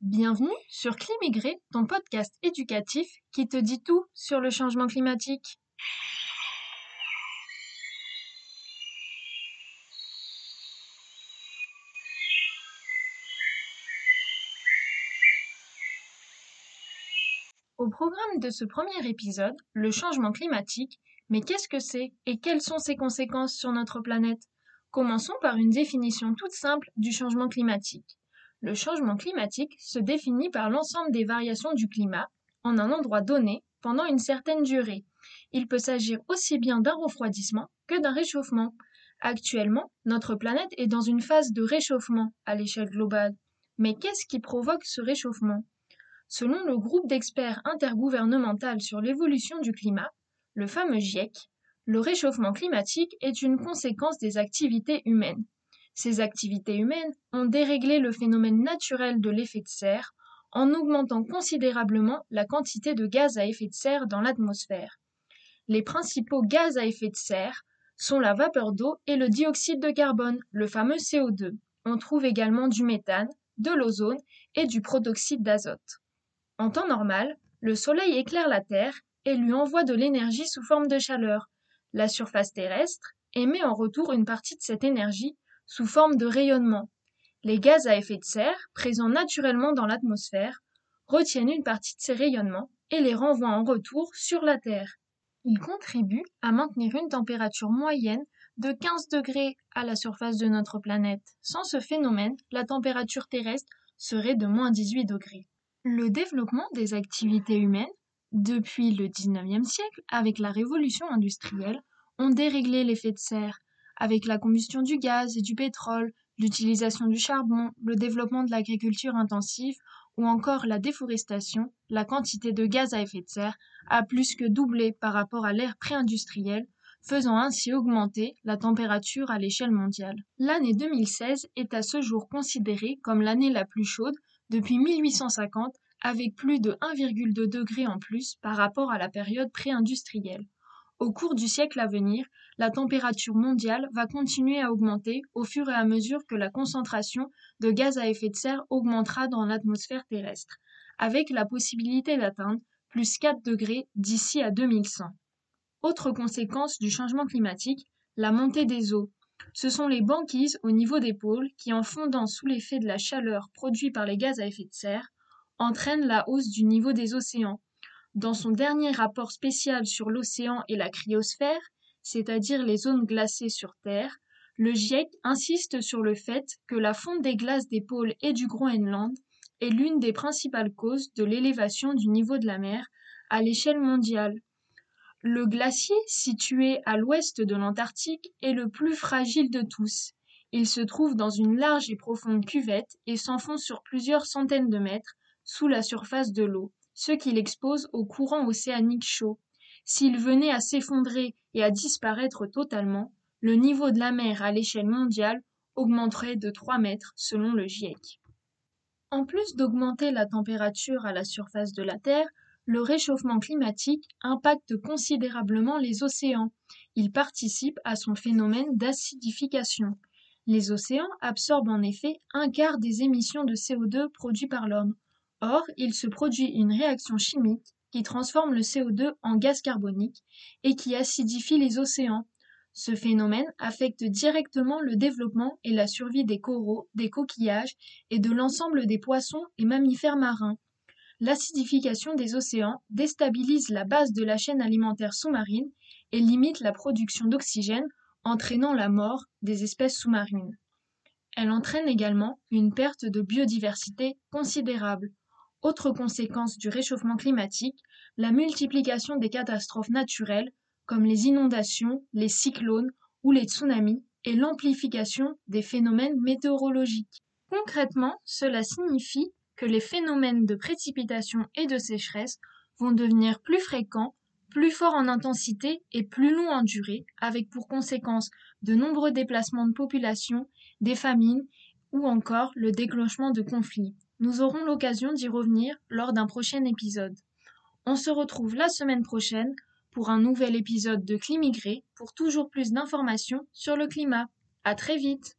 Bienvenue sur Climigré, ton podcast éducatif qui te dit tout sur le changement climatique. Au programme de ce premier épisode, le changement climatique, mais qu'est-ce que c'est et quelles sont ses conséquences sur notre planète? Commençons par une définition toute simple du changement climatique. Le changement climatique se définit par l'ensemble des variations du climat en un endroit donné pendant une certaine durée. Il peut s'agir aussi bien d'un refroidissement que d'un réchauffement. Actuellement, notre planète est dans une phase de réchauffement à l'échelle globale. Mais qu'est-ce qui provoque ce réchauffement? Selon le groupe d'experts intergouvernemental sur l'évolution du climat, le fameux GIEC, le réchauffement climatique est une conséquence des activités humaines. Ces activités humaines ont déréglé le phénomène naturel de l'effet de serre en augmentant considérablement la quantité de gaz à effet de serre dans l'atmosphère. Les principaux gaz à effet de serre sont la vapeur d'eau et le dioxyde de carbone, le fameux CO2. On trouve également du méthane, de l'ozone et du protoxyde d'azote. En temps normal, le Soleil éclaire la Terre et lui envoie de l'énergie sous forme de chaleur, la surface terrestre émet en retour une partie de cette énergie sous forme de rayonnement. Les gaz à effet de serre, présents naturellement dans l'atmosphère, retiennent une partie de ces rayonnements et les renvoient en retour sur la Terre. Ils contribuent à maintenir une température moyenne de 15 degrés à la surface de notre planète. Sans ce phénomène, la température terrestre serait de moins 18 degrés. Le développement des activités humaines depuis le XIXe siècle, avec la révolution industrielle, ont déréglé l'effet de serre, avec la combustion du gaz et du pétrole, l'utilisation du charbon, le développement de l'agriculture intensive ou encore la déforestation, la quantité de gaz à effet de serre a plus que doublé par rapport à l'ère pré-industrielle, faisant ainsi augmenter la température à l'échelle mondiale. L'année 2016 est à ce jour considérée comme l'année la plus chaude depuis 1850 avec plus de 1,2 degré en plus par rapport à la période pré-industrielle. Au cours du siècle à venir, la température mondiale va continuer à augmenter au fur et à mesure que la concentration de gaz à effet de serre augmentera dans l'atmosphère terrestre, avec la possibilité d'atteindre plus 4 degrés d'ici à 2100. Autre conséquence du changement climatique, la montée des eaux. Ce sont les banquises au niveau des pôles qui, en fondant sous l'effet de la chaleur produite par les gaz à effet de serre, entraîne la hausse du niveau des océans. Dans son dernier rapport spécial sur l'océan et la cryosphère, c'est-à-dire les zones glacées sur Terre, le GIEC insiste sur le fait que la fonte des glaces des pôles et du Groenland est l'une des principales causes de l'élévation du niveau de la mer à l'échelle mondiale. Le glacier, situé à l'ouest de l'Antarctique, est le plus fragile de tous. Il se trouve dans une large et profonde cuvette et s'enfonce sur plusieurs centaines de mètres, sous la surface de l'eau, ce qui l'expose au courant océanique chaud. S'il venait à s'effondrer et à disparaître totalement, le niveau de la mer à l'échelle mondiale augmenterait de 3 mètres selon le GIEC. En plus d'augmenter la température à la surface de la Terre, le réchauffement climatique impacte considérablement les océans. Il participe à son phénomène d'acidification. Les océans absorbent en effet un quart des émissions de CO2 produites par l'homme. Or, il se produit une réaction chimique qui transforme le CO2 en gaz carbonique et qui acidifie les océans. Ce phénomène affecte directement le développement et la survie des coraux, des coquillages et de l'ensemble des poissons et mammifères marins. L'acidification des océans déstabilise la base de la chaîne alimentaire sous-marine et limite la production d'oxygène, entraînant la mort des espèces sous-marines. Elle entraîne également une perte de biodiversité considérable. Autre conséquence du réchauffement climatique, la multiplication des catastrophes naturelles comme les inondations, les cyclones ou les tsunamis et l'amplification des phénomènes météorologiques. Concrètement, cela signifie que les phénomènes de précipitation et de sécheresse vont devenir plus fréquents, plus forts en intensité et plus longs en durée, avec pour conséquence de nombreux déplacements de population, des famines ou encore le déclenchement de conflits. Nous aurons l'occasion d'y revenir lors d'un prochain épisode. On se retrouve la semaine prochaine pour un nouvel épisode de Climigré pour toujours plus d'informations sur le climat. À très vite!